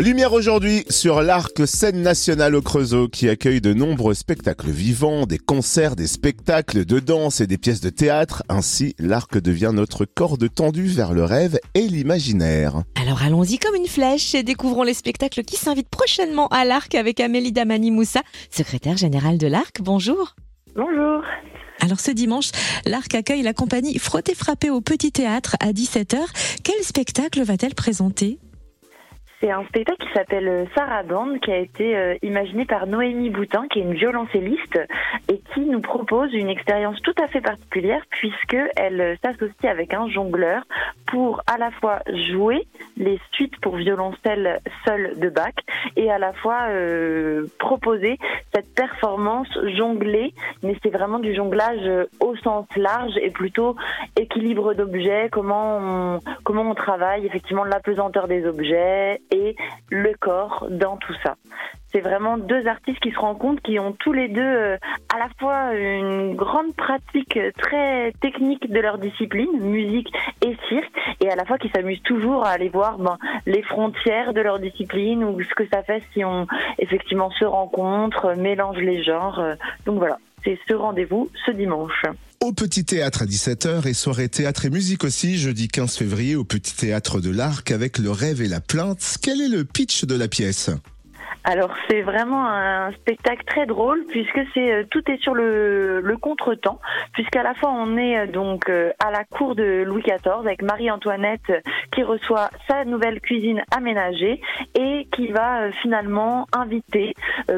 Lumière aujourd'hui sur l'Arc Scène Nationale au Creusot qui accueille de nombreux spectacles vivants, des concerts, des spectacles de danse et des pièces de théâtre. Ainsi, l'Arc devient notre corde tendue vers le rêve et l'imaginaire. Alors allons-y comme une flèche et découvrons les spectacles qui s'invitent prochainement à l'Arc avec Amélie Damani Moussa, secrétaire générale de l'Arc. Bonjour. Bonjour. Alors ce dimanche, l'Arc accueille la compagnie Frotter Frapper au Petit Théâtre à 17h. Quel spectacle va-t-elle présenter? C'est un spectacle qui s'appelle euh, Sarah Band, qui a été euh, imaginé par Noémie Boutin, qui est une violoncelliste, et qui nous propose une expérience tout à fait particulière, puisqu'elle euh, s'associe avec un jongleur pour à la fois jouer les suites pour violoncelle seul de Bach, et à la fois proposer cette performance jonglée, mais c'est vraiment du jonglage au sens large et plutôt équilibre d'objets, comment on, comment on travaille effectivement la pesanteur des objets et le corps dans tout ça. C'est vraiment deux artistes qui se rencontrent, qui ont tous les deux euh, à la fois une grande pratique très technique de leur discipline, musique et cirque, et à la fois qui s'amusent toujours à aller voir ben, les frontières de leur discipline ou ce que ça fait si on effectivement se rencontre, mélange les genres. Donc voilà, c'est ce rendez-vous ce dimanche au Petit Théâtre à 17h et soirée théâtre et musique aussi jeudi 15 février au Petit Théâtre de l'Arc avec Le Rêve et la Plainte. Quel est le pitch de la pièce? Alors c'est vraiment un spectacle très drôle puisque c'est euh, tout est sur le, le contretemps puisqu'à la fois on est euh, donc euh, à la cour de Louis XIV avec Marie-Antoinette reçoit sa nouvelle cuisine aménagée et qui va finalement inviter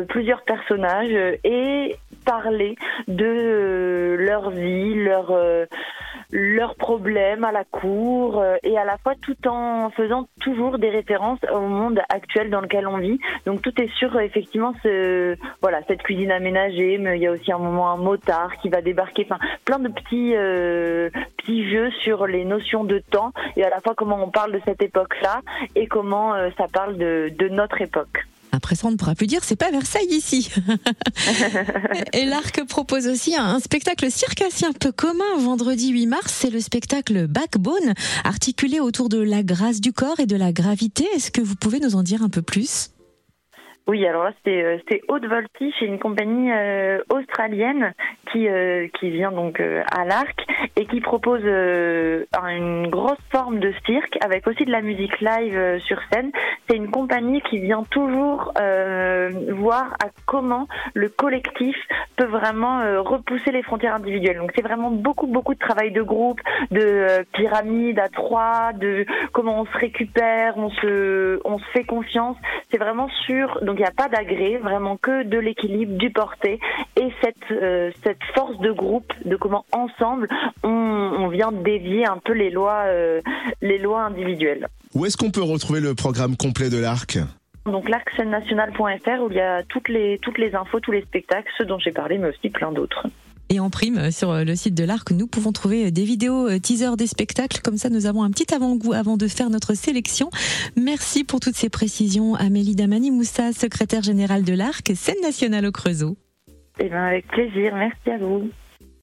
plusieurs personnages et parler de leur vie, leur leurs problèmes à la cour euh, et à la fois tout en faisant toujours des références au monde actuel dans lequel on vit. Donc tout est sur effectivement ce voilà cette cuisine aménagée, mais il y a aussi un moment un motard qui va débarquer. Plein de petits euh, petits jeux sur les notions de temps et à la fois comment on parle de cette époque-là et comment euh, ça parle de, de notre époque. Après ça, on ne pourra plus dire c'est pas Versailles ici. et l'Arc propose aussi un, spectacle circassien peu commun vendredi 8 mars. C'est le spectacle Backbone, articulé autour de la grâce du corps et de la gravité. Est-ce que vous pouvez nous en dire un peu plus? Oui, alors là, c'est euh, Haute Voltige, c'est une compagnie euh, australienne qui euh, qui vient donc euh, à l'Arc et qui propose une grosse forme de cirque avec aussi de la musique live sur scène. C'est une compagnie qui vient toujours voir à comment le collectif peut vraiment repousser les frontières individuelles. Donc c'est vraiment beaucoup beaucoup de travail de groupe, de pyramide à trois, de comment on se récupère, on se on se fait confiance. C'est vraiment sur il n'y a pas d'agré, vraiment que de l'équilibre, du porté et cette, euh, cette force de groupe, de comment ensemble on, vient dévier un peu les lois, euh, les lois individuelles. Où est-ce qu'on peut retrouver le programme complet de l'ARC? Donc l'arcscenenationale.fr où il y a toutes les, toutes les infos, tous les spectacles, ceux dont j'ai parlé, mais aussi plein d'autres. Et en prime, euh, sur euh, le site de l'Arc, nous pouvons trouver euh, des vidéos teaser des spectacles. Comme ça, nous avons un petit avant-goût avant de faire notre sélection. Merci pour toutes ces précisions, Amélie Damani Moussa, secrétaire générale de l'Arc, scène nationale au Creusot. Eh bien, avec plaisir. Merci à vous.